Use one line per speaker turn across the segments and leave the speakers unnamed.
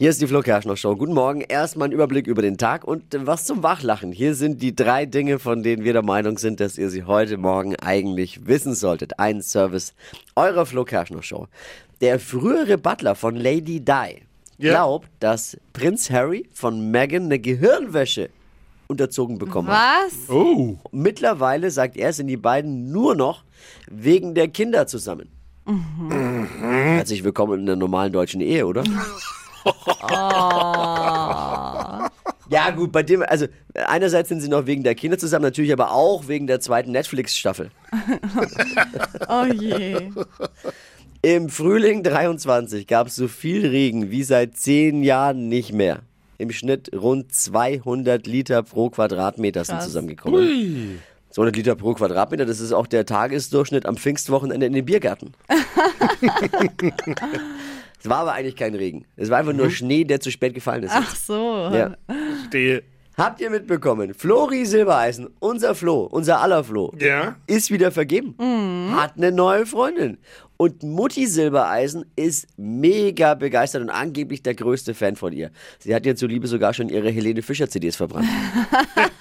Hier ist die Flo Kerschner Show. Guten Morgen. Erstmal ein Überblick über den Tag und was zum Wachlachen. Hier sind die drei Dinge, von denen wir der Meinung sind, dass ihr sie heute Morgen eigentlich wissen solltet. Ein Service eurer Flo Kerschner Show. Der frühere Butler von Lady Di glaubt, dass Prinz Harry von Meghan eine Gehirnwäsche unterzogen bekommen hat.
Was?
Oh.
Mittlerweile sagt er, sind die beiden nur noch wegen der Kinder zusammen. Herzlich willkommen in der normalen deutschen Ehe, oder? Ja, gut, bei dem, also einerseits sind sie noch wegen der Kinder zusammen, natürlich aber auch wegen der zweiten Netflix-Staffel.
Oh je.
Im Frühling 23 gab es so viel Regen wie seit zehn Jahren nicht mehr. Im Schnitt rund 200 Liter pro Quadratmeter sind
Krass.
zusammengekommen.
Ui.
200 Liter pro Quadratmeter, das ist auch der Tagesdurchschnitt am Pfingstwochenende in den Biergärten. es war aber eigentlich kein Regen. Es war einfach nur Schnee, der zu spät gefallen ist.
Ach so.
Ja.
Stehe.
Habt ihr mitbekommen? Flori Silbereisen, unser Flo, unser aller Flo,
Ja?
ist wieder vergeben. Hat eine neue Freundin. Und Mutti Silbereisen ist mega begeistert und angeblich der größte Fan von ihr. Sie hat ihr zuliebe sogar schon ihre Helene Fischer CDs verbrannt.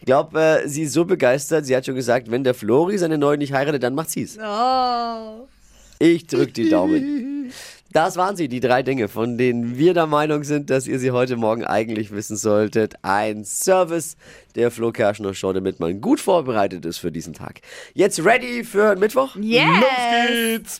ich glaube, äh, sie ist so begeistert, sie hat schon gesagt, wenn der Flori seine neue nicht heiratet, dann macht sie's.
Oh.
Ich drück die Daumen. Das waren sie, die drei Dinge, von denen wir der Meinung sind, dass ihr sie heute Morgen eigentlich wissen solltet. Ein Service der Flo Kerschner Show, damit man gut vorbereitet ist für diesen Tag. Jetzt ready für Mittwoch?
Yes.
Los geht's.